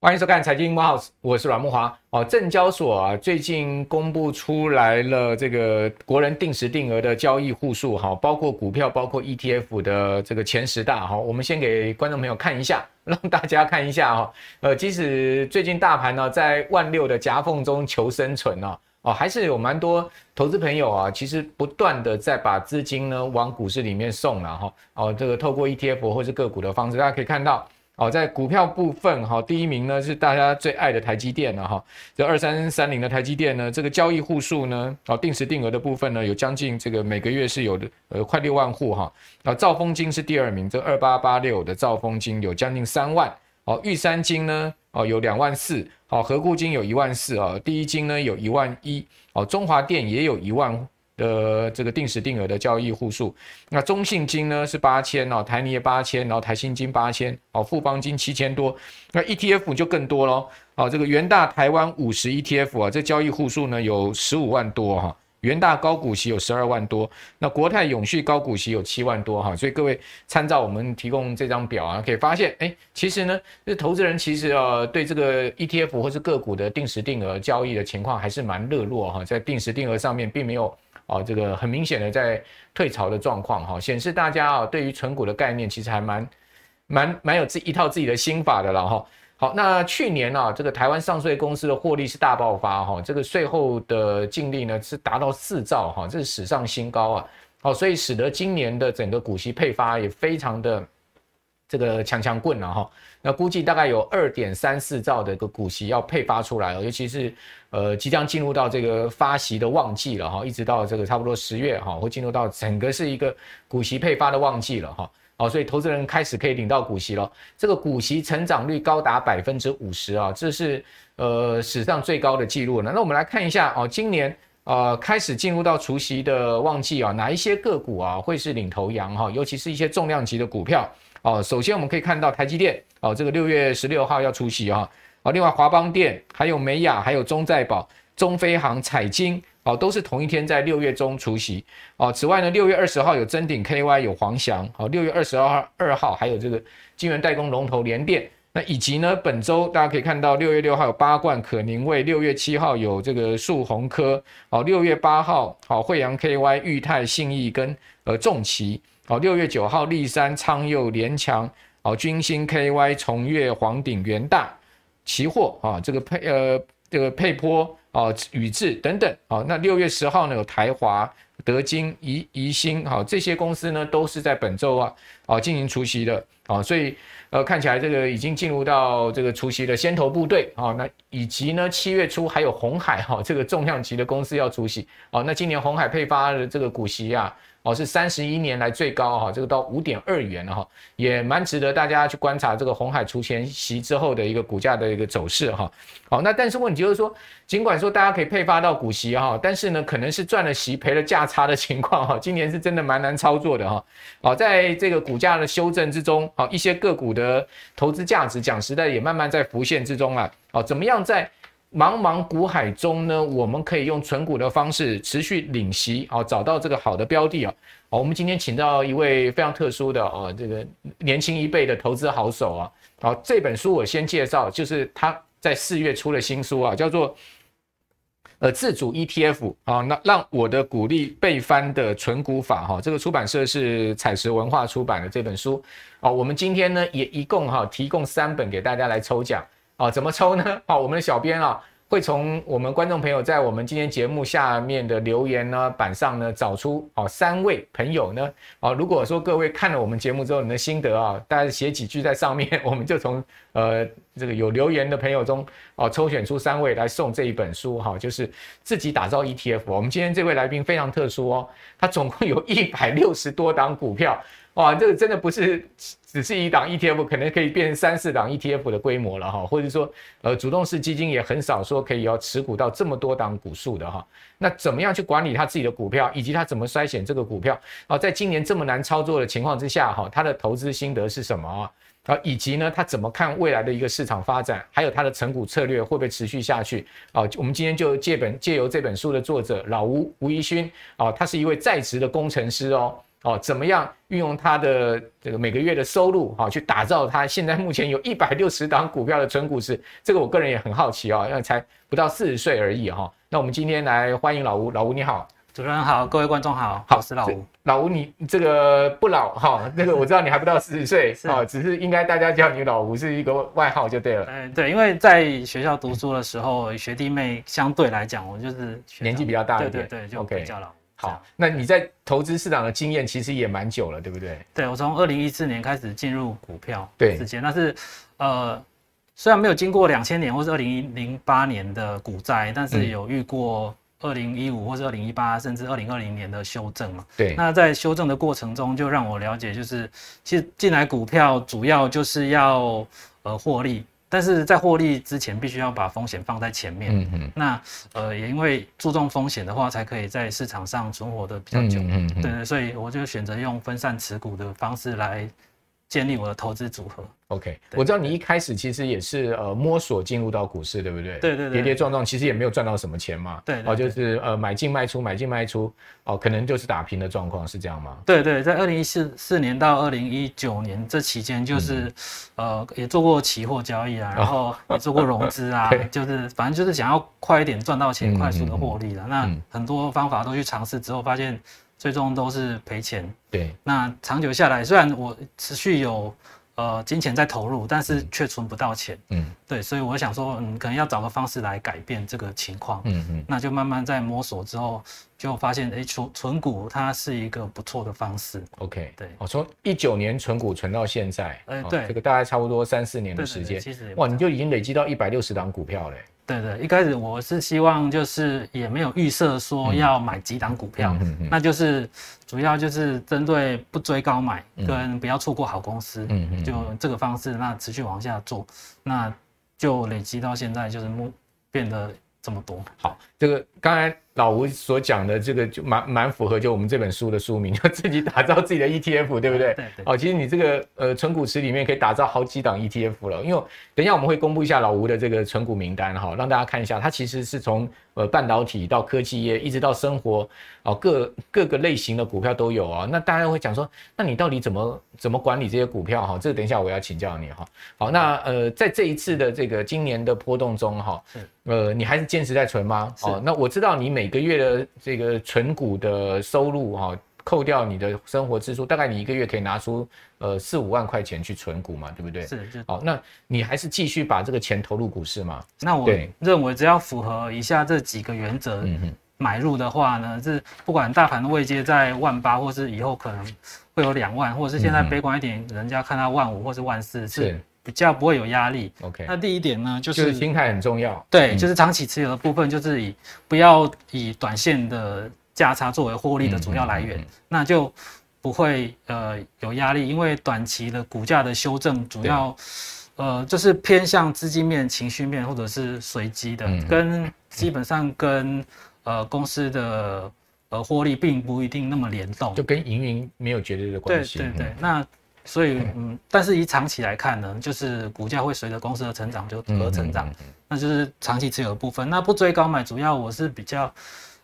欢迎收看《财经慕 House》，我是阮慕华。哦，证交所啊，最近公布出来了这个国人定时定额的交易户数，哈，包括股票，包括 ETF 的这个前十大，哈，我们先给观众朋友看一下，让大家看一下，哈，呃，即使最近大盘呢在万六的夹缝中求生存呢，哦，还是有蛮多投资朋友啊，其实不断的在把资金呢往股市里面送了，哈，哦，这个透过 ETF 或是个股的方式，大家可以看到。哦，在股票部分，哈，第一名呢是大家最爱的台积电了，哈，这二三三零的台积电呢，这个交易户数呢，哦，定时定额的部分呢，有将近这个每个月是有的，呃，快六万户哈，啊，兆丰金是第二名，这二八八六的兆丰金有将近三万，哦，玉山金呢，哦，有两万四，好，合股金有一万四啊，第一金呢有一万一，哦，中华电也有一万。的这个定时定额的交易户数，那中信金呢是八千哦，台泥八千，然后台新金八千，哦，富邦金七千多，那 ETF 就更多喽，哦，这个元大台湾五十 ETF 啊，这交易户数呢有十五万多哈，元大高股息有十二万多，那国泰永续高股息有七万多哈，所以各位参照我们提供这张表啊，可以发现，哎，其实呢，这投资人其实啊对这个 ETF 或是个股的定时定额交易的情况还是蛮热络哈，在定时定额上面并没有。啊，这个很明显的在退潮的状况哈，显示大家啊对于存股的概念其实还蛮蛮蛮有自一套自己的心法的了哈。好，那去年啊，这个台湾上税公司的获利是大爆发哈，这个税后的净利呢是达到四兆哈，这是史上新高啊。好，所以使得今年的整个股息配发也非常的。这个强强棍了哈，那估计大概有二点三四兆的一个股息要配发出来，尤其是呃即将进入到这个发息的旺季了哈，一直到这个差不多十月哈，会进入到整个是一个股息配发的旺季了哈，哦，所以投资人开始可以领到股息了，这个股息成长率高达百分之五十啊，这是呃史上最高的记录了。那我们来看一下哦，今年呃开始进入到除息的旺季啊，哪一些个股啊会是领头羊哈，尤其是一些重量级的股票。哦，首先我们可以看到台积电，哦，这个六月十六号要除息啊，啊，另外华邦电、还有美亚、还有中再保、中飞航、彩晶，哦，都是同一天在六月中除息。哦，此外呢，六月二十号有臻鼎 KY 有黄翔，好，六月二十二号二号还有这个晶圆代工龙头联电，那以及呢，本周大家可以看到六月六号有八冠可宁味，六月七号有这个树鸿科，哦，六月八号好惠阳 KY 裕泰信义跟呃重旗。好，六月九号，立山、昌佑、联强，好，君兴、KY、崇越、黄鼎、元大，期货啊，这个配呃这个配波啊，宇智等等，好，那六月十号呢有台华、德金、宜宜兴，好，这些公司呢都是在本周啊，啊进行除息的，啊，所以呃看起来这个已经进入到这个除息的先头部队，啊，那以及呢七月初还有红海哈这个重量级的公司要除息，啊，那今年红海配发的这个股息啊。哦，是三十一年来最高哈，这个到五点二元了哈，也蛮值得大家去观察这个鸿海除权息之后的一个股价的一个走势哈。好，那但是问题就是说，尽管说大家可以配发到股息哈，但是呢，可能是赚了息赔了价差的情况哈。今年是真的蛮难操作的哈。好，在这个股价的修正之中，好，一些个股的投资价值讲实在也慢慢在浮现之中啊。好，怎么样在？茫茫股海中呢，我们可以用存股的方式持续领息，啊，找到这个好的标的啊。好，我们今天请到一位非常特殊的哦，这个年轻一辈的投资好手啊。好，这本书我先介绍，就是他在四月出了新书啊，叫做呃自主 ETF 啊，那让我的股利倍翻的存股法哈。这个出版社是采石文化出版的这本书。啊，我们今天呢也一共哈提供三本给大家来抽奖。啊，怎么抽呢？好，我们的小编啊，会从我们观众朋友在我们今天节目下面的留言呢板上呢找出哦三位朋友呢，啊，如果说各位看了我们节目之后你的心得啊，大家写几句在上面，我们就从呃这个有留言的朋友中哦抽选出三位来送这一本书哈，就是自己打造 ETF。我们今天这位来宾非常特殊哦，他总共有一百六十多档股票。哇，这个真的不是只是一档 ETF，可能可以变成三四档 ETF 的规模了哈，或者说，呃，主动式基金也很少说可以要持股到这么多档股数的哈。那怎么样去管理他自己的股票，以及他怎么筛选这个股票啊？在今年这么难操作的情况之下哈，他的投资心得是什么啊？啊，以及呢，他怎么看未来的一个市场发展，还有他的成股策略会不会持续下去啊？我们今天就借本借由这本书的作者老吴吴怡勋啊，他是一位在职的工程师哦哦，怎么样运用他的这个每个月的收入啊，去打造他现在目前有一百六十档股票的纯股市？这个我个人也很好奇哦，因为才不到四十岁而已哈。那我们今天来欢迎老吴，老吴你好。主持人好，各位观众好，好，我是老吴。老吴，你这个不老哈，那个我知道你还不到四十岁，啊，只是应该大家叫你老吴是一个外号就对了。嗯，对，因为在学校读书的时候，学弟妹相对来讲，我就是年纪比较大一点，对对对，就比较老。好，那你在投资市场的经验其实也蛮久了，对不对？对，我从二零一四年开始进入股票对之间，但是呃，虽然没有经过两千年或是二零零八年的股灾，但是有遇过。二零一五或是二零一八，甚至二零二零年的修正嘛？对。那在修正的过程中，就让我了解，就是其实进来股票主要就是要呃获利，但是在获利之前，必须要把风险放在前面。嗯嗯。那呃也因为注重风险的话，才可以在市场上存活的比较久。嗯嗯。对对，所以我就选择用分散持股的方式来建立我的投资组合。OK，我知道你一开始其实也是呃摸索进入到股市，对不对？对对对，跌跌撞撞，其实也没有赚到什么钱嘛。对，哦，就是呃买进卖出，买进卖出，哦，可能就是打平的状况，是这样吗？对对，在二零一四四年到二零一九年这期间，就是、嗯、呃也做过期货交易啊，然后也做过融资啊，哦、就是反正就是想要快一点赚到钱，快速的获利了。那很多方法都去尝试之后，发现最终都是赔钱。对，那长久下来，虽然我持续有。呃，金钱在投入，但是却存不到钱。嗯，对，所以我想说，嗯，可能要找个方式来改变这个情况。嗯嗯，那就慢慢在摸索之后，就发现，哎、欸，存存股它是一个不错的方式。OK，对，我从一九年存股存到现在，哎、欸，对，这个大概差不多三四年的时间。其实，哇，你就已经累积到一百六十档股票嘞。对对，一开始我是希望就是也没有预设说要买几档股票，嗯嗯、那就是主要就是针对不追高买跟不要错过好公司，嗯、就这个方式，那持续往下做，那就累积到现在就是目变得这么多。好，这个刚才。老吴所讲的这个就蛮蛮符合，就我们这本书的书名，就自己打造自己的 ETF，对不对？对对。哦，其实你这个呃存股池里面可以打造好几档 ETF 了。因为等一下我们会公布一下老吴的这个存股名单哈，让大家看一下，它其实是从呃半导体到科技业，一直到生活哦各各个类型的股票都有啊。那大家会讲说，那你到底怎么怎么管理这些股票哈？这个等一下我要请教你哈。好，那呃在这一次的这个今年的波动中哈，呃你还是坚持在存吗？哦，那我知道你每每个月的这个存股的收入哈，扣掉你的生活支出，大概你一个月可以拿出呃四五万块钱去存股嘛，对不对？是，好，那你还是继续把这个钱投入股市嘛？那我认为只要符合以下这几个原则，买入的话呢，是不管大盘的位阶在万八，或是以后可能会有两万，或者是现在悲观一点，人家看到万五或是万四，是。比较不会有压力。OK，那第一点呢，就是心态很重要。对，就是长期持有的部分，就是以不要以短线的价差作为获利的主要来源，那就不会呃有压力。因为短期的股价的修正，主要呃就是偏向资金面、情绪面或者是随机的，跟基本上跟呃公司的呃获利并不一定那么联动，就跟营运没有绝对的关系。对对对，那。所以，嗯，但是以长期来看呢，就是股价会随着公司的成长就而成长，那就是长期持有的部分。那不追高买，主要我是比较。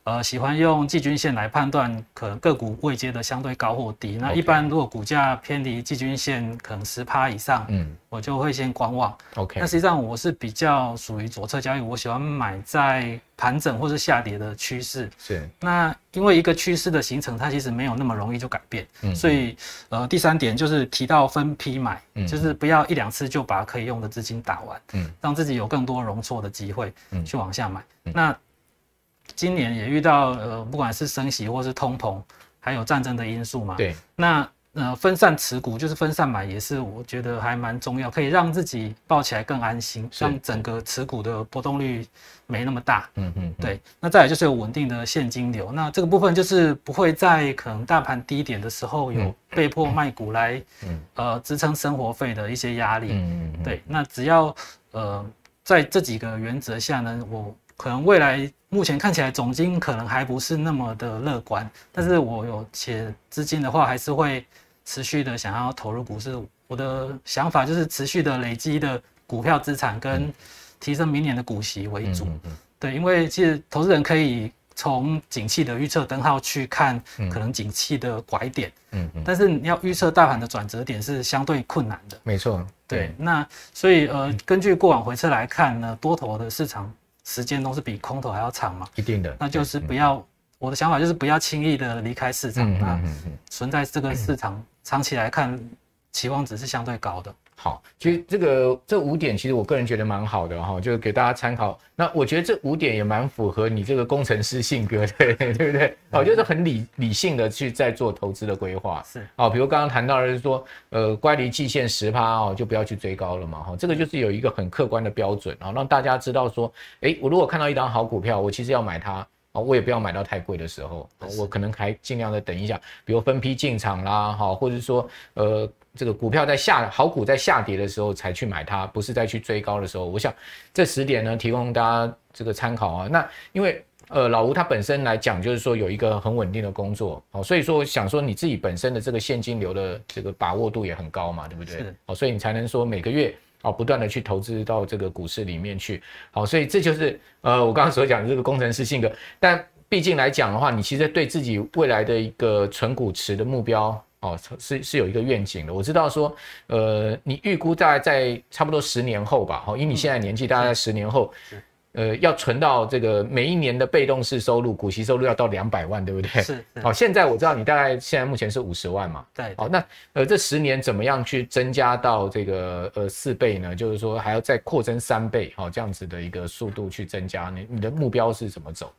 呃，喜欢用季均线来判断可能个股位阶的相对高或低。那一般如果股价偏离季均线可能十趴以上，嗯，我就会先观望。OK。那实际上我是比较属于左侧交易，我喜欢买在盘整或是下跌的趋势。是。那因为一个趋势的形成，它其实没有那么容易就改变。嗯。所以，呃，第三点就是提到分批买，嗯，就是不要一两次就把可以用的资金打完，嗯，让自己有更多容错的机会，嗯，去往下买。嗯、那。今年也遇到呃，不管是升息或是通膨，还有战争的因素嘛。对。那呃，分散持股就是分散买，也是我觉得还蛮重要，可以让自己抱起来更安心，让整个持股的波动率没那么大。嗯嗯。对。那再来就是有稳定的现金流，那这个部分就是不会在可能大盘低点的时候有被迫卖股来，呃，支撑生活费的一些压力。嗯嗯。对。那只要呃，在这几个原则下呢，我。可能未来目前看起来总金可能还不是那么的乐观，但是我有且资金的话，还是会持续的想要投入股市，我的想法就是持续的累积的股票资产跟提升明年的股息为主。嗯嗯嗯、对，因为其实投资人可以从景气的预测灯号去看可能景气的拐点。嗯嗯。但是你要预测大盘的转折点是相对困难的。没错。对。对那所以呃，根据过往回测来看呢，多头的市场时间都是比空头还要长嘛。一定的。那就是不要。我的想法就是不要轻易的离开市场啊，存在这个市场长期来看，期望值是相对高的。好，其实这个这五点，其实我个人觉得蛮好的哈，就是给大家参考。那我觉得这五点也蛮符合你这个工程师性格的，对 对不对？哦，就是很理理性的去在做投资的规划。是，哦，比如刚刚谈到的是说，呃，乖离季线十趴哦，就不要去追高了嘛，哈，这个就是有一个很客观的标准啊，让大家知道说，诶，我如果看到一档好股票，我其实要买它。啊，我也不要买到太贵的时候，我可能还尽量的等一下，比如分批进场啦，哈，或者说，呃，这个股票在下好股在下跌的时候才去买它，不是再去追高的时候。我想这十点呢，提供大家这个参考啊。那因为呃，老吴他本身来讲，就是说有一个很稳定的工作，哦，所以说想说你自己本身的这个现金流的这个把握度也很高嘛，对不对？是。哦，所以你才能说每个月。好，不断的去投资到这个股市里面去，好，所以这就是呃我刚刚所讲的这个工程师性格。但毕竟来讲的话，你其实对自己未来的一个存股池的目标哦，是是有一个愿景的。我知道说，呃，你预估大概在差不多十年后吧，好，以你现在年纪，大概在十年后。呃，要存到这个每一年的被动式收入、股息收入要到两百万，对不对？是。好，现在我知道你大概现在目前是五十万嘛。对。好，那呃这十年怎么样去增加到这个呃四倍呢？就是说还要再扩增三倍，好，这样子的一个速度去增加。你你的目标是怎么走？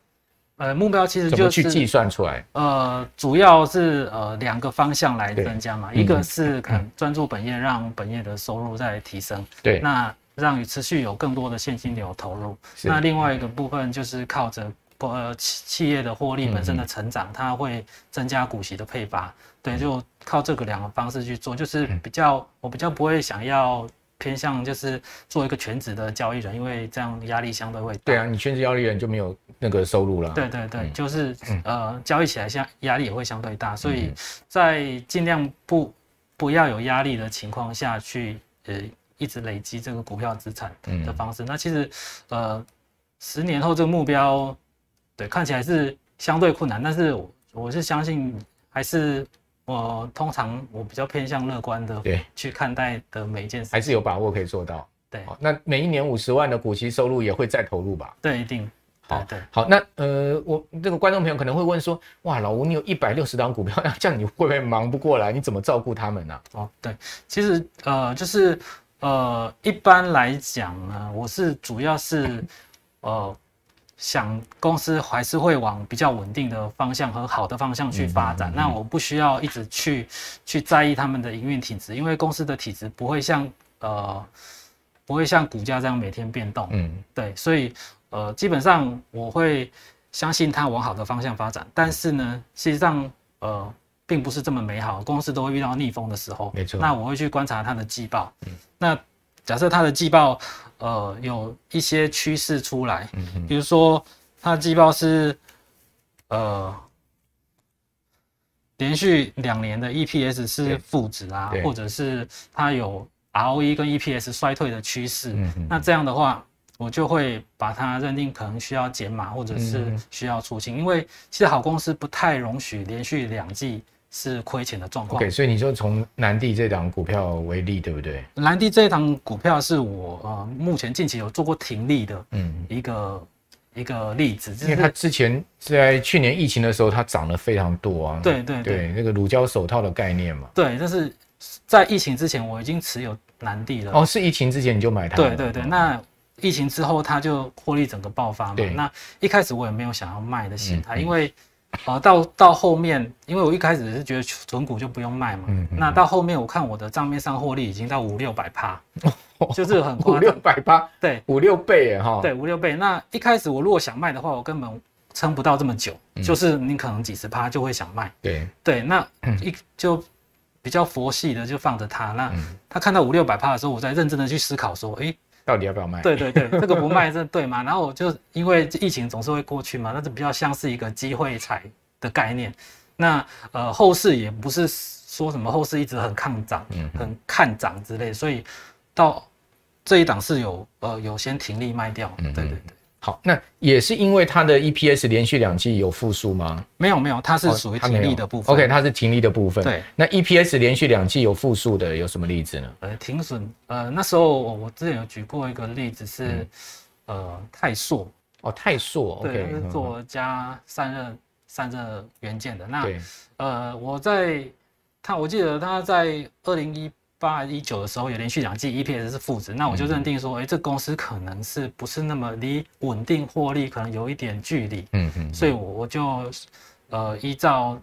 呃，目标其实就是怎么去计算出来？呃，主要是呃两个方向来增加嘛，一个是可能专注本业，让本业的收入再提升。对。那让你持续有更多的现金流投入，那另外一个部分就是靠着呃企企业的获利本身的成长，它会增加股息的配发，对，就靠这个两个方式去做，就是比较我比较不会想要偏向就是做一个全职的交易人，因为这样压力相对会大。对啊，你全职交易人就没有那个收入了。对对对，就是呃交易起来像压力也会相对大，所以在尽量不不要有压力的情况下去呃。一直累积这个股票资产的方式，嗯、那其实，呃，十年后这个目标，对，看起来是相对困难，但是我，我是相信，还是我通常我比较偏向乐观的，对，去看待的每一件事，还是有把握可以做到。对，那每一年五十万的股息收入也会再投入吧？对，一定。好，对，好，那呃，我这个观众朋友可能会问说，哇，老吴，你有一百六十档股票，那 这样你会不会忙不过来？你怎么照顾他们呢？哦，对，其实呃，就是。呃，一般来讲呢，我是主要是，呃，想公司还是会往比较稳定的方向和好的方向去发展。嗯嗯嗯、那我不需要一直去去在意他们的营运体质，因为公司的体质不会像呃不会像股价这样每天变动。嗯，对，所以呃，基本上我会相信它往好的方向发展。但是呢，实际上呃。并不是这么美好，公司都会遇到逆风的时候。没错。那我会去观察它的季报。嗯。那假设它的季报，呃，有一些趋势出来，嗯嗯。比如说它的季报是，呃，连续两年的 EPS 是负值啊，或者是它有 ROE 跟 EPS 衰退的趋势。嗯嗯。那这样的话，我就会把它认定可能需要减码，或者是需要出清，嗯。因为其实好公司不太容许连续两季。是亏钱的状况。OK，所以你就从南地这档股票为例，对不对？南地这档股票是我呃目前近期有做过停利的，嗯，一个一个例子。因为它之前在去年疫情的时候，它涨了非常多啊。对对对，那个乳胶手套的概念嘛。对，但是在疫情之前我已经持有南地了。哦，是疫情之前你就买它？对对对，那疫情之后它就获利整个爆发嘛。对。那一开始我也没有想要卖的心态，嗯嗯、因为。啊，到到后面，因为我一开始是觉得存股就不用卖嘛，嗯嗯、那到后面我看我的账面上获利已经到五六百趴，就是很夸张，五六百趴，对，五六倍哈，对，五六倍。那一开始我如果想卖的话，我根本撑不到这么久，嗯、就是你可能几十趴就会想卖，对。对，那一就比较佛系的就放着它，那他看到五六百趴的时候，我在认真的去思考说，哎、欸。到底要不要卖？对对对，这个不卖这对吗？然后我就因为疫情总是会过去嘛，那就比较像是一个机会财的概念。那呃后市也不是说什么后市一直很抗涨，很看涨之类，所以到这一档是有呃有先停利卖掉。对对对。好，那也是因为它的 EPS 连续两季有复数吗？没有没有，它是属于停利的部分。OK，它是停利的部分。对，那 EPS 连续两季有复数的有什么例子呢？呃，停损，呃，那时候我我之前有举过一个例子是，嗯、呃，泰硕。哦，泰硕。对，是做加散热散热元件的。那，呃，我在他，我记得他在二零一。八一九的时候有连续两季 EPS 是负值，那我就认定说，哎、欸，这公司可能是不是那么离稳定获利可能有一点距离，嗯嗯，所以我我就呃依照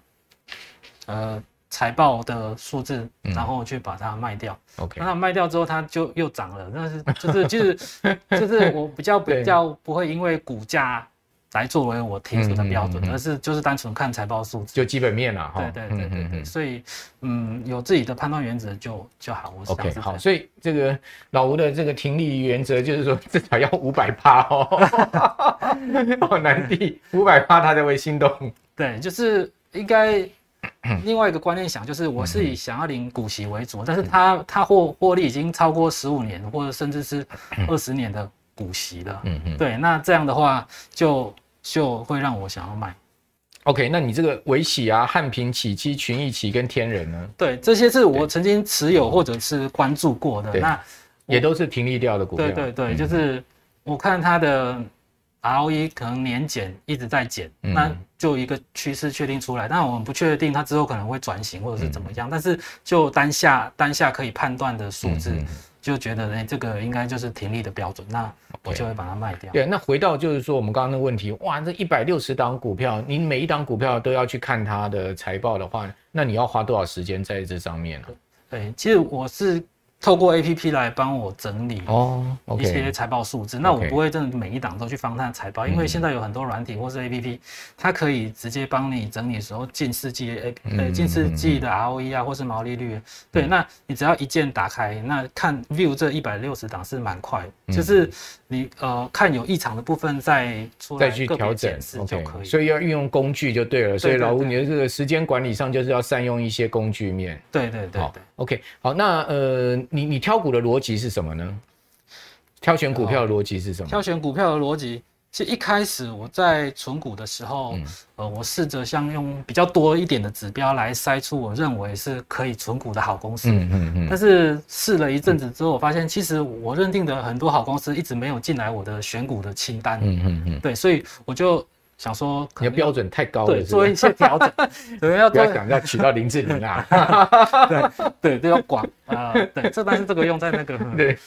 呃财报的数字，然后去把它卖掉。OK，那卖掉之后它就又涨了，但是就是就是就是我比较比较不会因为股价。来作为我提出的标准，而是就是单纯看财报数字，就基本面了哈。对对对对对，所以嗯，有自己的判断原则就就好。OK，好，所以这个老吴的这个停利原则就是说至少要五百趴哦。哦，南帝五百趴他才会心动。对，就是应该另外一个观念想，就是我是以想要领股息为主，但是他他获获利已经超过十五年或者甚至是二十年的。股息的，嗯嗯，对，那这样的话就就会让我想要卖。OK，那你这个维喜啊、汉平、起基、群益、起跟天人呢？对，这些是我曾经持有或者是关注过的，那也都是停利掉的股票。对对对，就是我看它的 ROE 可能年减一直在减，那就一个趋势确定出来，但我们不确定它之后可能会转型或者是怎么样，但是就当下当下可以判断的数字。就觉得哎，这个应该就是停利的标准，那我就会把它卖掉。对，那回到就是说我们刚刚的问题，哇，这一百六十档股票，你每一档股票都要去看它的财报的话，那你要花多少时间在这上面呢？对，其实我是。透过 A P P 来帮我整理哦一些财报数字，oh, okay. 那我不会真的每一档都去翻它的财报.因为现在有很多软体或是 A P P，它可以直接帮你整理的时候近四季 A 呃近四季的 R O E 啊或是毛利率，对，那你只要一键打开，那看 View 这一百六十档是蛮快，就是你呃看有异常的部分再出来再去调整就可以，所以要运用工具就对了。所以老吴你的这个时间管理上就是要善用一些工具面。对对对对。OK，好，那呃，你你挑股的逻辑是什么呢？挑选股票的逻辑是什么？挑选股票的逻辑，其实一开始我在存股的时候，嗯、呃，我试着像用比较多一点的指标来筛出我认为是可以存股的好公司。嗯嗯嗯。但是试了一阵子之后，我发现其实我认定的很多好公司一直没有进来我的选股的清单。嗯嗯嗯。对，所以我就。想说你的标准太高了，对，做一些调整，对，要不要想要取到林志玲啊？对 对，都要广啊，对，这但是这个用在那个 对，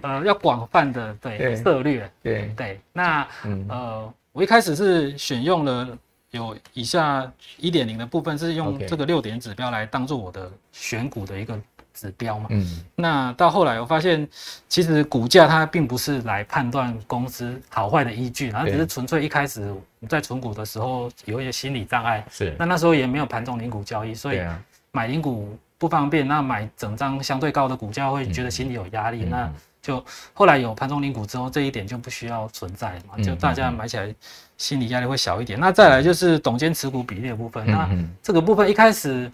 呃，要广泛的对策略，对对。那呃，我一开始是选用了有以下一点零的部分，是用这个六点指标来当做我的选股的一个。指标嘛，嗯，那到后来我发现，其实股价它并不是来判断公司好坏的依据，然后只是纯粹一开始在存股的时候有一些心理障碍，是，那那时候也没有盘中零股交易，所以买零股不方便，那买整张相对高的股价会觉得心里有压力，那就后来有盘中零股之后，这一点就不需要存在嘛，就大家买起来心理压力会小一点。那再来就是董监持股比例的部分，那这个部分一开始。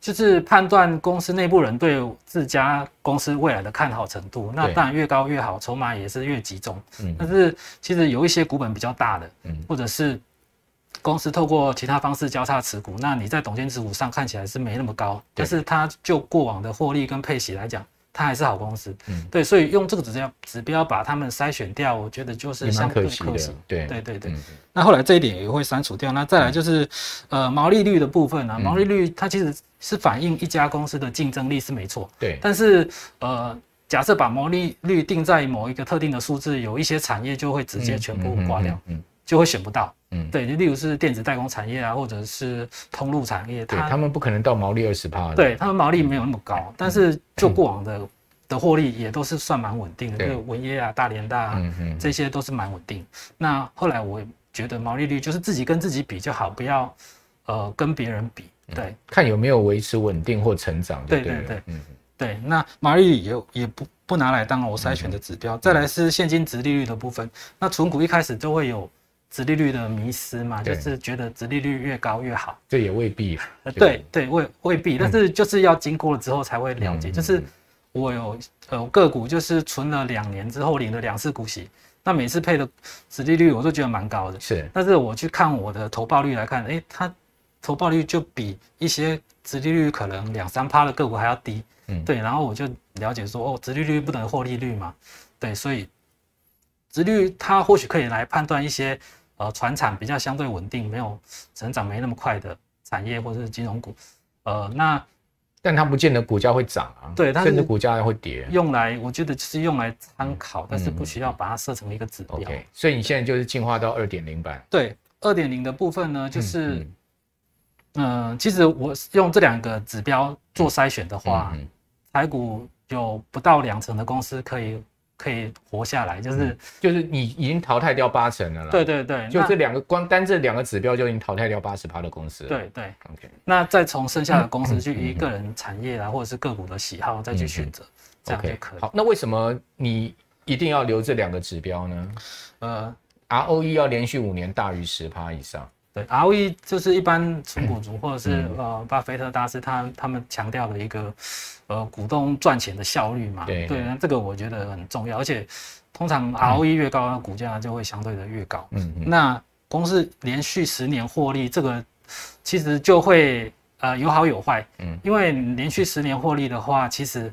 就是判断公司内部人对自家公司未来的看好程度，那当然越高越好，筹码也是越集中。嗯，但是其实有一些股本比较大的，嗯，或者是公司透过其他方式交叉持股，那你在董监持股上看起来是没那么高，但是它就过往的获利跟配息来讲。它还是好公司，嗯，对，所以用这个指标指标把他们筛选掉，我觉得就是相对可惜，可惜，对，对，对，对。那后来这一点也会删除掉。那再来就是，嗯、呃，毛利率的部分啊，毛利率它其实是反映一家公司的竞争力是没错，对。但是，呃，假设把毛利率定在某一个特定的数字，有一些产业就会直接全部挂掉，嗯。嗯嗯嗯就会选不到，嗯，对，就例如是电子代工产业啊，或者是通路产业，对，他们不可能到毛利二十趴，对，他们毛利没有那么高，但是就过往的的获利也都是算蛮稳定的，就文业啊、大连大啊，这些都是蛮稳定。那后来我觉得毛利率就是自己跟自己比就好，不要呃跟别人比，对，看有没有维持稳定或成长，对对对，嗯，对，那毛利率也也不不拿来当我筛选的指标。再来是现金值利率的部分，那存股一开始就会有。殖利率的迷失嘛，就是觉得殖利率越高越好。这也未必。呃，对对，未未必，但是就是要经过了之后才会了解。嗯、就是我有呃个股，就是存了两年之后领了两次股息，那每次配的殖利率我都觉得蛮高的。是，但是我去看我的投报率来看，哎，它投报率就比一些殖利率可能两三趴的个股还要低。嗯，对，然后我就了解说，哦，殖利率不等于获利率嘛。对，所以殖率它或许可以来判断一些呃，船产比较相对稳定、没有成长没那么快的产业或者是金融股，呃，那但它不见得股价会涨啊，对，甚至股价会跌。用来我觉得是用来参考，嗯、但是不需要把它设成一个指标。OK，所以你现在就是进化到二点零版。对，二点零的部分呢，就是嗯，嗯、呃，其实我用这两个指标做筛选的话，嗯、台股有不到两成的公司可以。可以活下来，就是、嗯、就是你已经淘汰掉八成了啦。对对对，就这两个光单这两个指标就已经淘汰掉八十趴的公司了。对对，OK。那再从剩下的公司去以个人产业啊，或者是个股的喜好再去选择，这样就可以。好，那为什么你一定要留这两个指标呢？呃，ROE 要连续五年大于十趴以上。对，ROE 就是一般存股族 或者是、嗯、呃巴菲特大师他他们强调的一个呃股东赚钱的效率嘛。对，对，那这个我觉得很重要，而且通常 ROE 越高，嗯、股价就会相对的越高。嗯嗯。那公司连续十年获利，这个其实就会呃有好有坏。嗯。因为连续十年获利的话，其实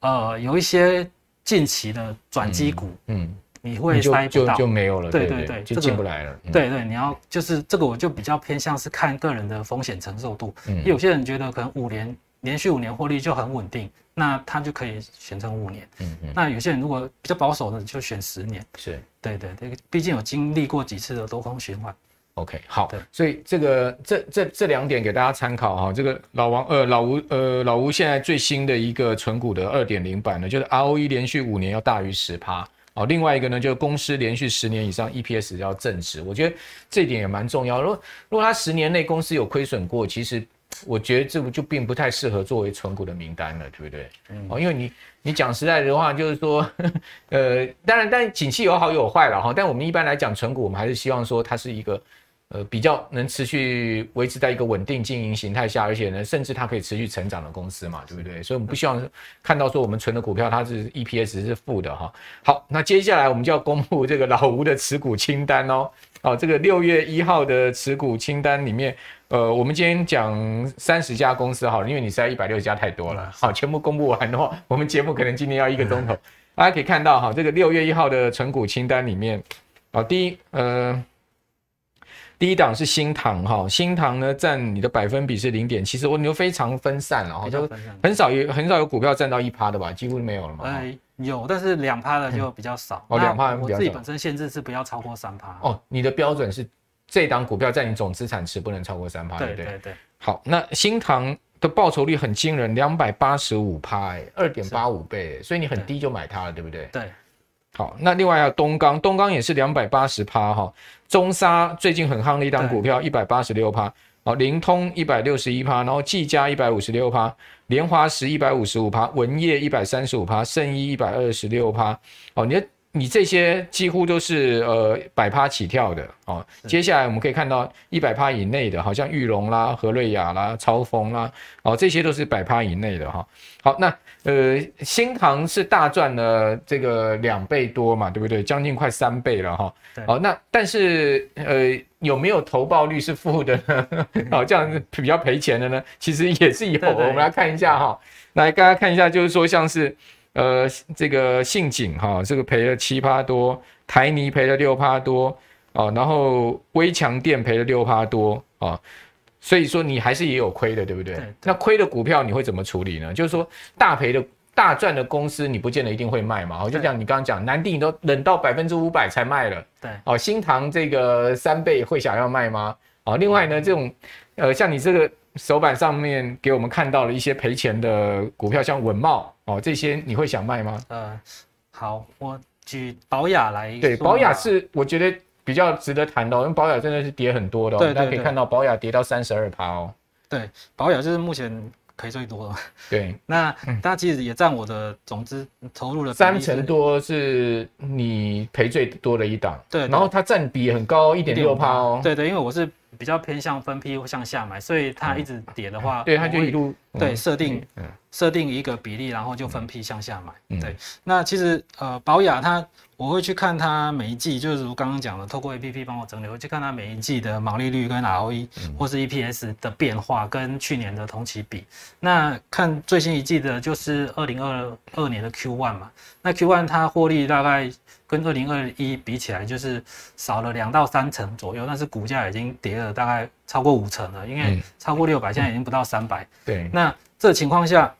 呃有一些近期的转机股。嗯。嗯你会塞不到，就就没有了，对对对，就进不来了。对对，你要就是这个，我就比较偏向是看个人的风险承受度。嗯，有些人觉得可能五年连续五年获利就很稳定，那他就可以选成五年。嗯嗯。那有些人如果比较保守的，就选十年。是，对对对，毕竟有经历过几次的多空循环。OK，好。对，所以这个这这这两点给大家参考哈。这个老王呃老吴呃老吴现在最新的一个存股的二点零版呢，就是 ROE 连续五年要大于十趴。哦，另外一个呢，就是公司连续十年以上 EPS 要正值，我觉得这一点也蛮重要。如果如果他十年内公司有亏损过，其实我觉得这不就并不太适合作为存股的名单了，对不对？嗯。哦，因为你你讲实在的话，就是说，呃，当然，但景气有好有坏了哈。但我们一般来讲存股，我们还是希望说它是一个。呃，比较能持续维持在一个稳定经营形态下，而且呢，甚至它可以持续成长的公司嘛，对不对？所以我们不希望看到说我们存的股票它是 EPS 是负的哈。好，那接下来我们就要公布这个老吴的持股清单哦。好，这个六月一号的持股清单里面，呃，我们今天讲三十家公司好了，因为你实在一百六十家太多了，好，全部公布完的话，我们节目可能今天要一个钟头。大家可以看到哈，这个六月一号的存股清单里面，啊，第一，呃。第一档是新塘哈，新塘呢占你的百分比是零点七，其实我你就非常分散了哈，就很少有很少有股票占到一趴的吧，几乎没有了嘛。哎，有，但是两趴的就比较少。哦，两趴我自己本身限制是不要超过三趴。哦，你的标准是这档股票在你总资产池不能超过三趴，对不对？对对对。好，那新塘的报酬率很惊人，两百八十五趴，哎，二点八五倍，所以你很低就买它了，对不对？对。好，那另外还有东钢，东钢也是两百八十趴哈。中沙最近很夯的一档股票，一百八十六趴。哦，灵通一百六十一趴，然后技嘉一百五十六趴，联华石一百五十五趴，文业一百三十五趴，圣一一百二十六趴。哦，你的。你这些几乎都是呃百趴起跳的哦。接下来我们可以看到一百趴以内的，好像玉龙啦、和瑞雅啦、超峰啦，哦，这些都是百趴以内的哈、哦。好，那呃新唐是大赚了这个两倍多嘛，对不对？将近快三倍了哈。好、哦对哦，那但是呃有没有投报率是负的呢？好、哦，这样比较赔钱的呢？其实也是有，对对我们来看一下哈、哦。来，大家看一下，就是说像是。呃，这个信景哈，这个赔了七趴多，台泥赔了六趴多啊，然后微强电赔了六趴多啊，所以说你还是也有亏的，对不对？对对，那亏的股票你会怎么处理呢？就是说大赔的大赚的公司，你不见得一定会卖嘛。我就像你刚刚讲，南地你都冷到百分之五百才卖了，对，哦，新塘这个三倍会想要卖吗？哦，另外呢，这种呃，像你这个。手板上面给我们看到了一些赔钱的股票，像稳茂哦，这些你会想卖吗？呃，好，我举宝雅来。对，宝雅是我觉得比较值得谈的，因为宝雅真的是跌很多的，哦，对，对，对，大家可以看到宝雅跌到三十二趴哦。对，宝雅就是目前赔最多了。对，那它其实也占我的总资投入的三成多，是你赔最多的一档。对，然后它占比很高，一点六趴哦。对对，因为我是比较偏向分批向下买，所以它一直跌的话，对，它就一路对设定设定一个比例，然后就分批向下买。对，那其实呃，保雅它。我会去看它每一季，就是如刚刚讲的，透过 APP 帮我整理，我会去看它每一季的毛利率跟 ROE 或是 EPS 的变化，跟去年的同期比。那看最新一季的，就是二零二二年的 Q one 嘛。那 Q one 它获利大概跟二零二一比起来，就是少了两到三成左右，但是股价已经跌了大概超过五成了，因为超过六百，现在已经不到三百。对。那这情况下，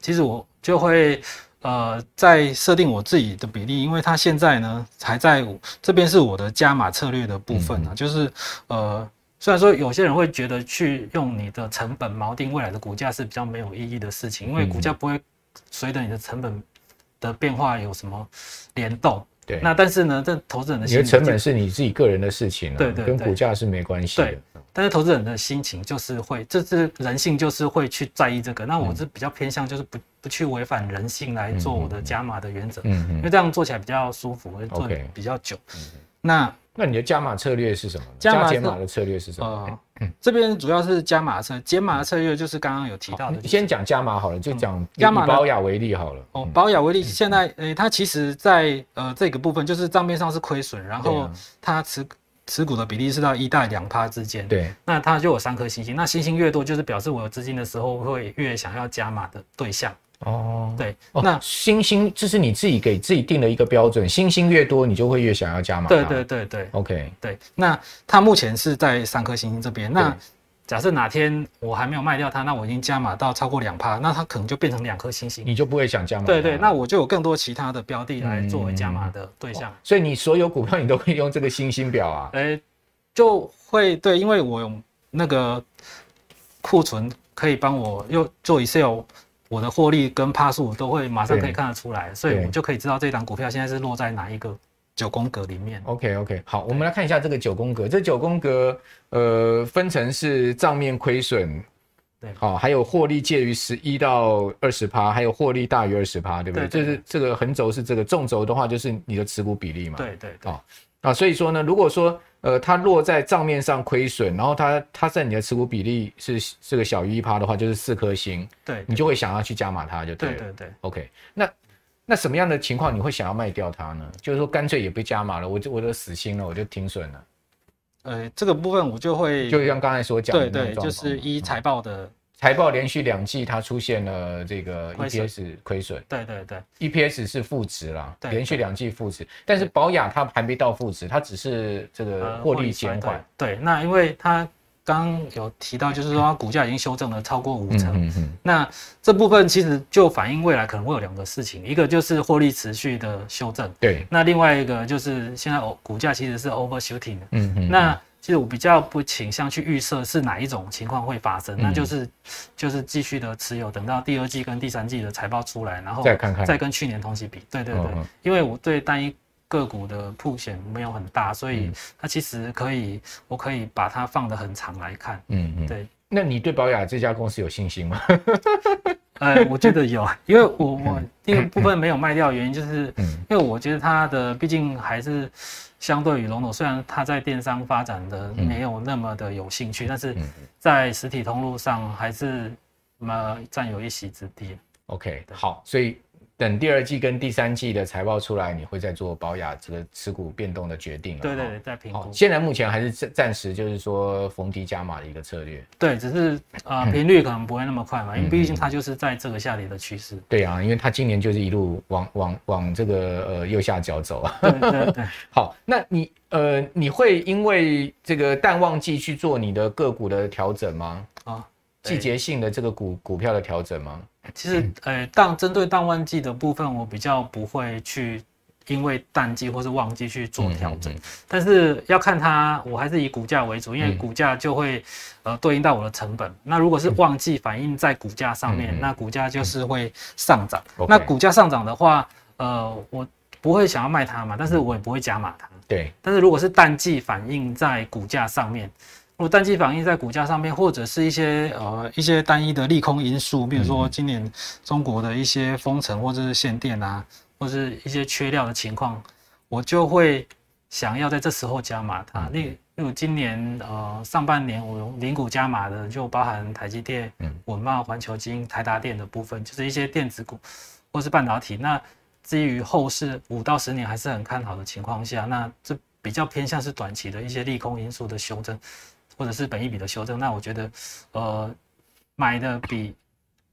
其实我就会。呃，在设定我自己的比例，因为它现在呢还在这边是我的加码策略的部分啊，嗯、就是呃，虽然说有些人会觉得去用你的成本锚定未来的股价是比较没有意义的事情，因为股价不会随着你的成本的变化有什么联动。对。那但是呢，这投资人的心，你的成本是你自己个人的事情，对对，跟股价是没关系的。对。但是投资人的心情就是会，这是人性，就是会去在意这个。那我是比较偏向，就是不不去违反人性来做我的加码的原则，嗯嗯，因为这样做起来比较舒服，会做比较久。那那你的加码策略是什么？加减码的策略是什么？呃，这边主要是加码策，减码的策略就是刚刚有提到的。你先讲加码好了，就讲加码宝雅为例好了。哦，宝雅为例，现在诶，它其实在呃这个部分就是账面上是亏损，然后它持。持股的比例是到一到两趴之间，对，那它就有三颗星星，那星星越多，就是表示我有资金的时候会越想要加码的对象。哦，对，哦、那星星这是你自己给自己定的一个标准，星星越多，你就会越想要加码。对对对对，OK，对，那它目前是在三颗星星这边，那。假设哪天我还没有卖掉它，那我已经加码到超过两趴，那它可能就变成两颗星星，你就不会想加码。对对，那我就有更多其他的标的来作为加码的对象。嗯哦。所以你所有股票你都可以用这个星星表啊？哎、欸，就会对，因为我有那个库存可以帮我又做 Excel，我的获利跟趴数都会马上可以看得出来，所以我就可以知道这档股票现在是落在哪一个。九宫格里面，OK OK，好，我们来看一下这个九宫格。这九宫格，呃，分成是账面亏损，对，好，还有获利介于十一到二十趴，还有获利大于二十趴，对不对？就是这个横轴是这个，纵轴的话就是你的持股比例嘛。对对对。啊，所以说呢，如果说呃它落在账面上亏损，然后它它在你的持股比例是这个小于一趴的话，就是四颗星，对，你就会想要去加码它，就对了。对对对。OK，那。那什么样的情况你会想要卖掉它呢？就是说干脆也不加码了，我就我就死心了，我就停损了。呃，这个部分我就会就像刚才所讲的，对对，就是依财报的财报连续两季它出现了这个 EPS 亏损，对对对，EPS 是负值啦，连续两季负值，但是宝雅它还没到负值，它只是这个获利减缓。对，那因为它。刚刚有提到，就是说它股价已经修正了超过五成，嗯嗯嗯、那这部分其实就反映未来可能会有两个事情，一个就是获利持续的修正，对，那另外一个就是现在股价其实是 overshooting 的，嗯嗯，那其实我比较不倾向去预设是哪一种情况会发生，嗯、那就是就是继续的持有，等到第二季跟第三季的财报出来，然后再看看，再跟去年同期比，对对对，嗯嗯、因为我对单一。个股的曝险没有很大，所以它其实可以，我可以把它放得很长来看。嗯嗯，对。那你对宝雅这家公司有信心吗？呃，我觉得有，因为我我第一部分没有卖掉，原因就是因为我觉得它的毕竟还是相对于龙头，虽然它在电商发展的没有那么的有兴趣，但是在实体通路上还是么占有一席之地。OK，好，所以。等第二季跟第三季的财报出来，你会再做保雅这个持股变动的决定。对对对，在评估。现在目前还是暂暂时就是说逢低加码的一个策略。对，只是啊频率可能不会那么快嘛，因为毕竟它就是在这个下跌的趋势。对啊，因为它今年就是一路往往往这个呃右下角走啊。对对对。好，那你呃你会因为这个淡旺季去做你的个股的调整吗？啊，季节性的这个股股票的调整吗？其实，呃，当针对淡旺季的部分，我比较不会去因为淡季或是旺季去做调整，但是要看它，我还是以股价为主，因为股价就会呃对应到我的成本。那如果是旺季反映在股价上面，那股价就是会上涨。那股价上涨的话，呃，我不会想要卖它嘛，但是我也不会加码它。对。但是如果是淡季反映在股价上面。如果淡季反映在股价上面，或者是一些呃一些单一的利空因素，比如说今年中国的一些封城或者是限电啊，或者是一些缺料的情况，我就会想要在这时候加码它。例例如今年呃上半年我用零股加码的，就包含台积电、稳茂、环球晶、台达电的部分，就是一些电子股或是半导体。那基于后市五到十年还是很看好的情况下，那这比较偏向是短期的一些利空因素的修正。或者是本一笔的修正，那我觉得，呃，买的比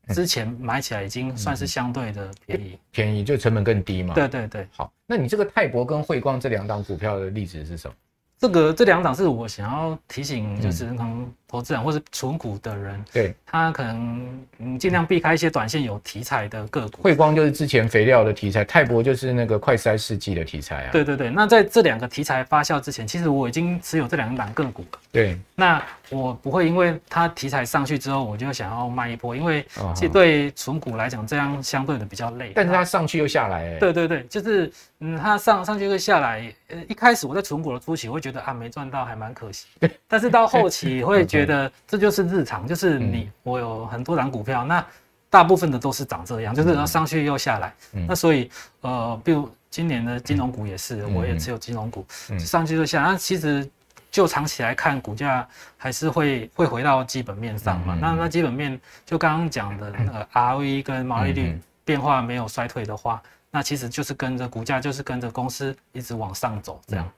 之前买起来已经算是相对的便宜，便宜就成本更低嘛。对对对。好，那你这个泰博跟汇光这两档股票的例子是什么？这个这两档是我想要提醒，就是可能投资人或是存股的人，对，他可能嗯尽量避开一些短线有题材的个股。汇光就是之前肥料的题材，泰博就是那个快筛试剂的题材啊。对对对，那在这两个题材发酵之前，其实我已经持有这两档个股了。对，那我不会因为它题材上去之后，我就想要卖一波，因为其实对存股来讲，这样相对的比较累。但是它上去又下来，欸，对对对，就是嗯，它上上去又下来，呃，一开始我在存股的初期，会觉得啊，没赚到还蛮可惜。但是到后期会觉得这就是日常，就是你我有很多档股票，那大部分的都是长这样，就是它上去又下来。那所以呃，比如今年的金融股也是，我也持有金融股，上去就下。那其实就长期来看，股价还是会会回到基本面上嘛。那那基本面就刚刚讲的那个 ROE 跟毛利率变化没有衰退的话，那其实就是跟着股价就是跟着公司一直往上走这样。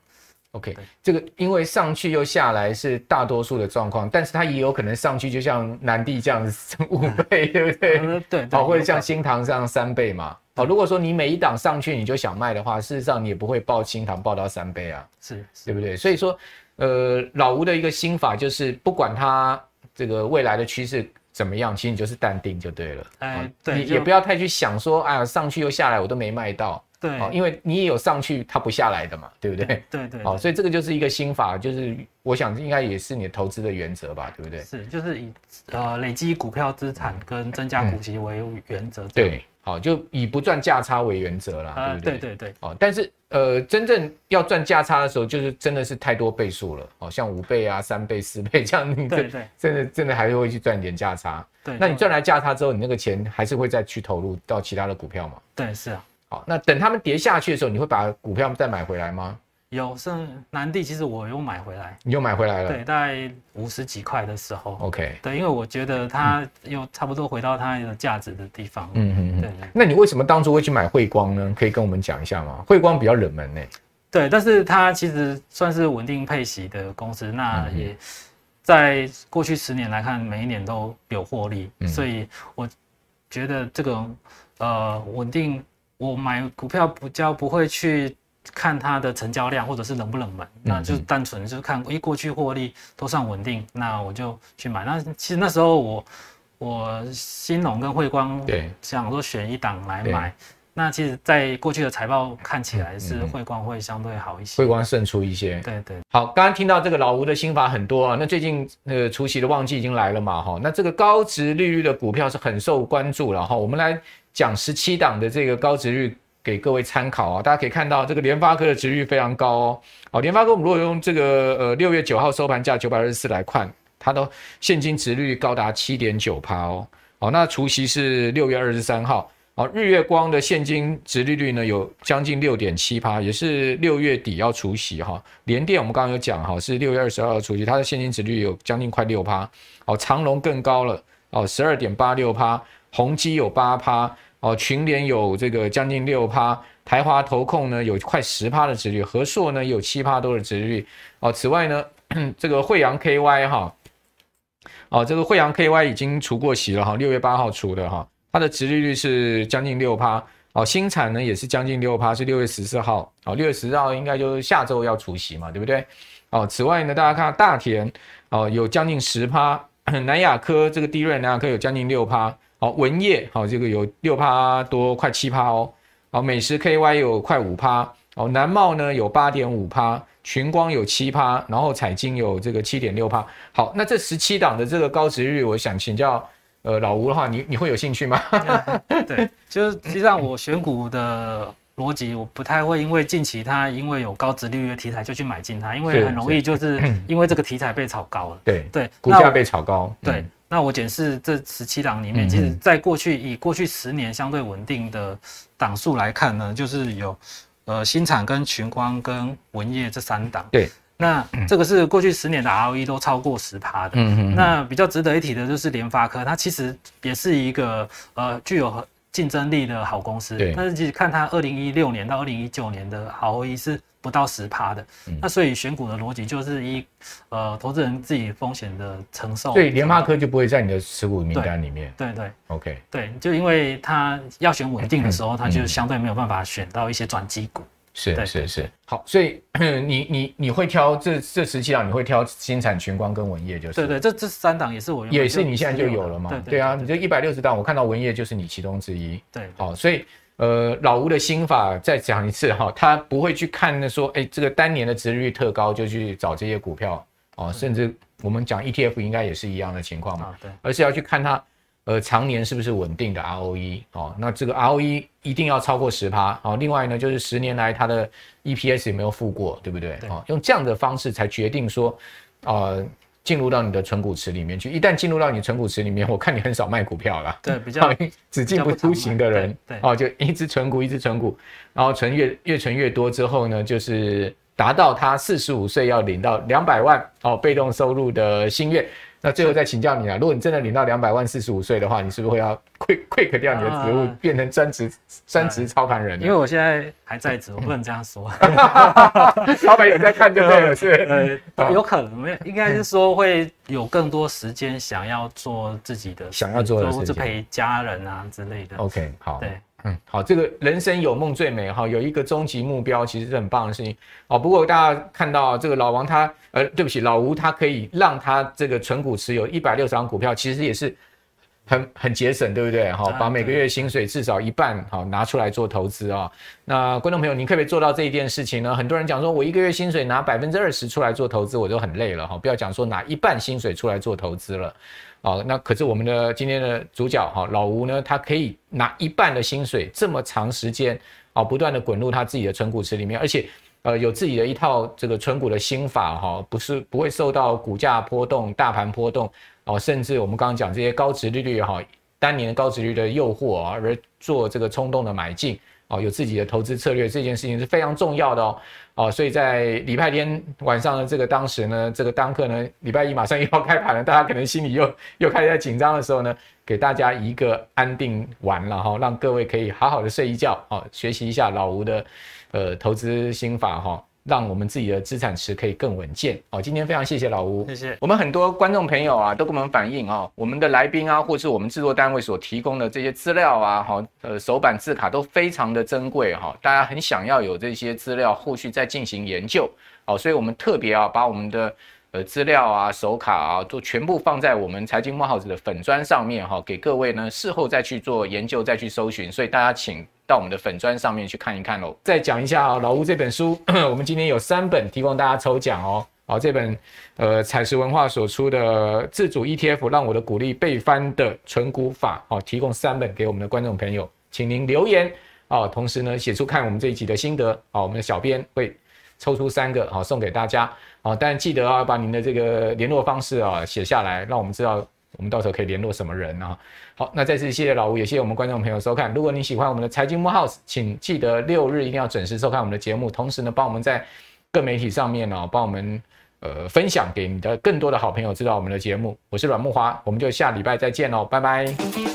OK，这个因为上去又下来是大多数的状况，但是它也有可能上去，就像南帝这样子五倍，对不对？对对。好，或者像新塘这样三倍嘛。好，如果说你每一档上去你就想卖的话，事实上你也不会报新唐抱到三倍啊，是，对不对？所以说，呃，老吴的一个心法就是，不管它这个未来的趋势怎么样，其实你就是淡定就对了。哎，对，你也不要太去想说，哎呀，上去又下来，我都没卖到。对，因为你也有上去，它不下来的嘛，对不对？对对，对。好，所以这个就是一个心法，就是我想应该也是你投资的原则吧，对不对？是，就是以呃累积股票资产跟增加股息为原则。对，好，就以不赚价差为原则啦，对不对？对对对。哦，但是呃，真正要赚价差的时候，就是真的是太多倍数了，哦，像五倍啊、三倍、四倍这样，你对对，真的真的还是会去赚点价差。对，那你赚来价差之后，你那个钱还是会再去投入到其他的股票嘛？对，是啊。那等他们跌下去的时候，你会把股票再买回来吗？有，是南地，其实我又买回来。你又买回来了？对，大概五十几块的时候。OK。对，因为我觉得它又差不多回到它的价值的地方。嗯嗯嗯。对。那你为什么当初会去买汇光呢？可以跟我们讲一下吗？汇光比较冷门呢。对，但是它其实算是稳定配息的公司，那也在过去十年来看，每一年都有获利，所以我觉得这个呃稳定。我买股票比较不会去看它的成交量或者是冷不冷门，那就单纯就是看一过去获利都算稳定，那我就去买。那其实那时候我我新农跟汇光想说选一档来买，那其实在过去的财报看起来是汇光会相对好一些，慧光胜出一些。对对。好，刚刚听到这个老吴的心法很多啊，那最近那个除夕的旺季已经来了嘛，哈，那这个高值利率的股票是很受关注了哈，我们来。讲十七档的这个高值率给各位参考啊，大家可以看到这个联发科的值率非常高哦。好，联发科我们如果用这个呃六月九号收盘价九百二十四来看，它的现金值率高达七点九趴哦。好，那除息是六月二十三号。好，日月光的现金值利率呢有将近六点七趴，也是六月底要除息哈。联电我们刚刚有讲哈，是六月二十二号除息，它的现金值率有将近快六趴。哦，长隆更高了哦，十二点八六趴。宏基有八趴哦，群联有这个将近六趴，台华投控呢有快十趴的殖率，和硕呢有七趴多的殖率哦。此外呢，这个惠阳 KY 哈，哦，这个惠阳 KY 已经除过息了哈，六月八号除的哈，它的殖利率是将近六趴哦。新产呢也是将近六趴，是六月十四号哦，六月十四号应该就是下周要除息嘛，对不对？哦，此外呢，大家看大田哦有将近十趴，南亚科这个低润南亚科有将近六趴。好，文业好，这个有六趴多，快七趴哦。好，美食 KY 有快五趴。哦，南茂呢有八点五趴，群光有七趴，然后彩晶有这个七点六趴。好，那这十七档的这个高值率，我想请教呃老吴的话，你你会有兴趣吗？对，就是实际上我选股的逻辑，我不太会因为近期它因为有高值利率的题材就去买进它，因为很容易就是因为这个题材被炒高了。对对，股价被炒高。对，嗯、那我检视这十七档里面，其实在过去以过去十年相对稳定的档数来看呢，就是有呃新产跟群光跟文业这三档。对。那这个是过去十年的 ROE 都超过十趴的。嗯嗯。那比较值得一提的就是联发科，它其实也是一个呃具有竞争力的好公司。但是其实看它二零一六年到二零一九年的 ROE 是不到十趴的。嗯。那所以选股的逻辑就是一呃投资人自己风险的承受。对，联发科就不会在你的持股名单里面。对对，对。OK。对，就因为它要选稳定的时候，它就相对没有办法选到一些转机股。是是是，好，所以 你你你会挑这这十七档，你会挑新产、群光跟文业，就是对对，这这三档也是我也是你现在就有了嘛？对啊，你这一百六十档，我看到文业就是你其中之一。对，好，所以呃，老吴的心法再讲一次哈，他不会去看那说，哎，这个单年的殖利率特高就去找这些股票哦，甚至我们讲 ETF 应该也是一样的情况嘛，对，而是要去看它。呃，常年是不是稳定的 ROE？哦，那这个 ROE 一定要超过十趴。哦，另外呢，就是十年来它的 EPS 有没有负过，对不对？对。哦，用这样的方式才决定说，呃，进入到你的存股池里面去。一旦进入到你存股池里面，我看你很少卖股票了。对，比较 只进不出行的人。对。哦，就一直存股，一直存股，然后存越越存越多之后呢，就是达到他四十五岁要领到两百万哦被动收入的心愿。那最后再请教你啊，如果你真的领到两百万，四十五岁的话，你是不是会要 quick quick 掉你的职务，变成专职专职操盘人？因为我现在还在职，我不能这样说。老板也在看就对了，是呃，有可能没有，应该是说会有更多时间想要做自己的，想要做的事情，或者陪家人啊之类的。OK，好，对。嗯，好，这个人生有梦最美哈，有一个终极目标，其实是很棒的事情。哦，不过大家看到这个老王他，呃，对不起，老吴他可以让他这个存股持有一百六十张股票，其实也是很很节省，对不对？哈，把每个月薪水至少一半好拿出来做投资啊。那观众朋友，你可不可以做到这一件事情呢？很多人讲说，我一个月薪水拿百分之二十出来做投资，我就很累了哈。不要讲说拿一半薪水出来做投资了。好，那可是我们的今天的主角哈，老吴呢，他可以拿一半的薪水，这么长时间啊，不断的滚入他自己的存股池里面，而且呃有自己的一套这个存股的心法哈，不是不会受到股价波动、大盘波动哦，甚至我们刚刚讲这些高值利率哈，单年高值率的诱惑啊，而做这个冲动的买进。哦，有自己的投资策略，这件事情是非常重要的哦。哦，所以在礼拜天晚上的这个当时呢，这个当刻呢，礼拜一马上又要开盘了，大家可能心里又又开始在紧张的时候呢，给大家一个安定完了哈，让各位可以好好的睡一觉，哦，学习一下老吴的呃投资心法哈。让我们自己的资产池可以更稳健哦。今天非常谢谢老吴，谢谢。我们很多观众朋友啊，都跟我们反映啊，我们的来宾啊，或是我们制作单位所提供的这些资料啊，哈，呃，手板字卡都非常的珍贵哈，大家很想要有这些资料，后续再进行研究哦，所以我们特别啊，把我们的呃资料啊、手卡啊，都全部放在我们财经慕 House 的粉砖上面哈，给各位呢事后再去做研究、再去搜寻，所以大家请。到我们的粉砖上面去看一看喽。再讲一下啊，老吴这本书，我们今天有三本提供大家抽奖哦。好，这本呃采石文化所出的自主 ETF 让我的股利倍翻的存股法，好，提供三本给我们的观众朋友，请您留言啊，同时呢写出看我们这一集的心得，好，我们的小编会抽出三个好送给大家，好，但记得啊把您的这个联络方式啊写下来，让我们知道。我们到时候可以联络什么人啊？好，那再次谢谢老吴，也谢谢我们观众朋友收看。如果你喜欢我们的财经木 House，请记得六日一定要准时收看我们的节目。同时呢，帮我们在各媒体上面呢、哦，帮我们呃分享给你的更多的好朋友知道我们的节目。我是阮木华，我们就下礼拜再见喽，拜拜。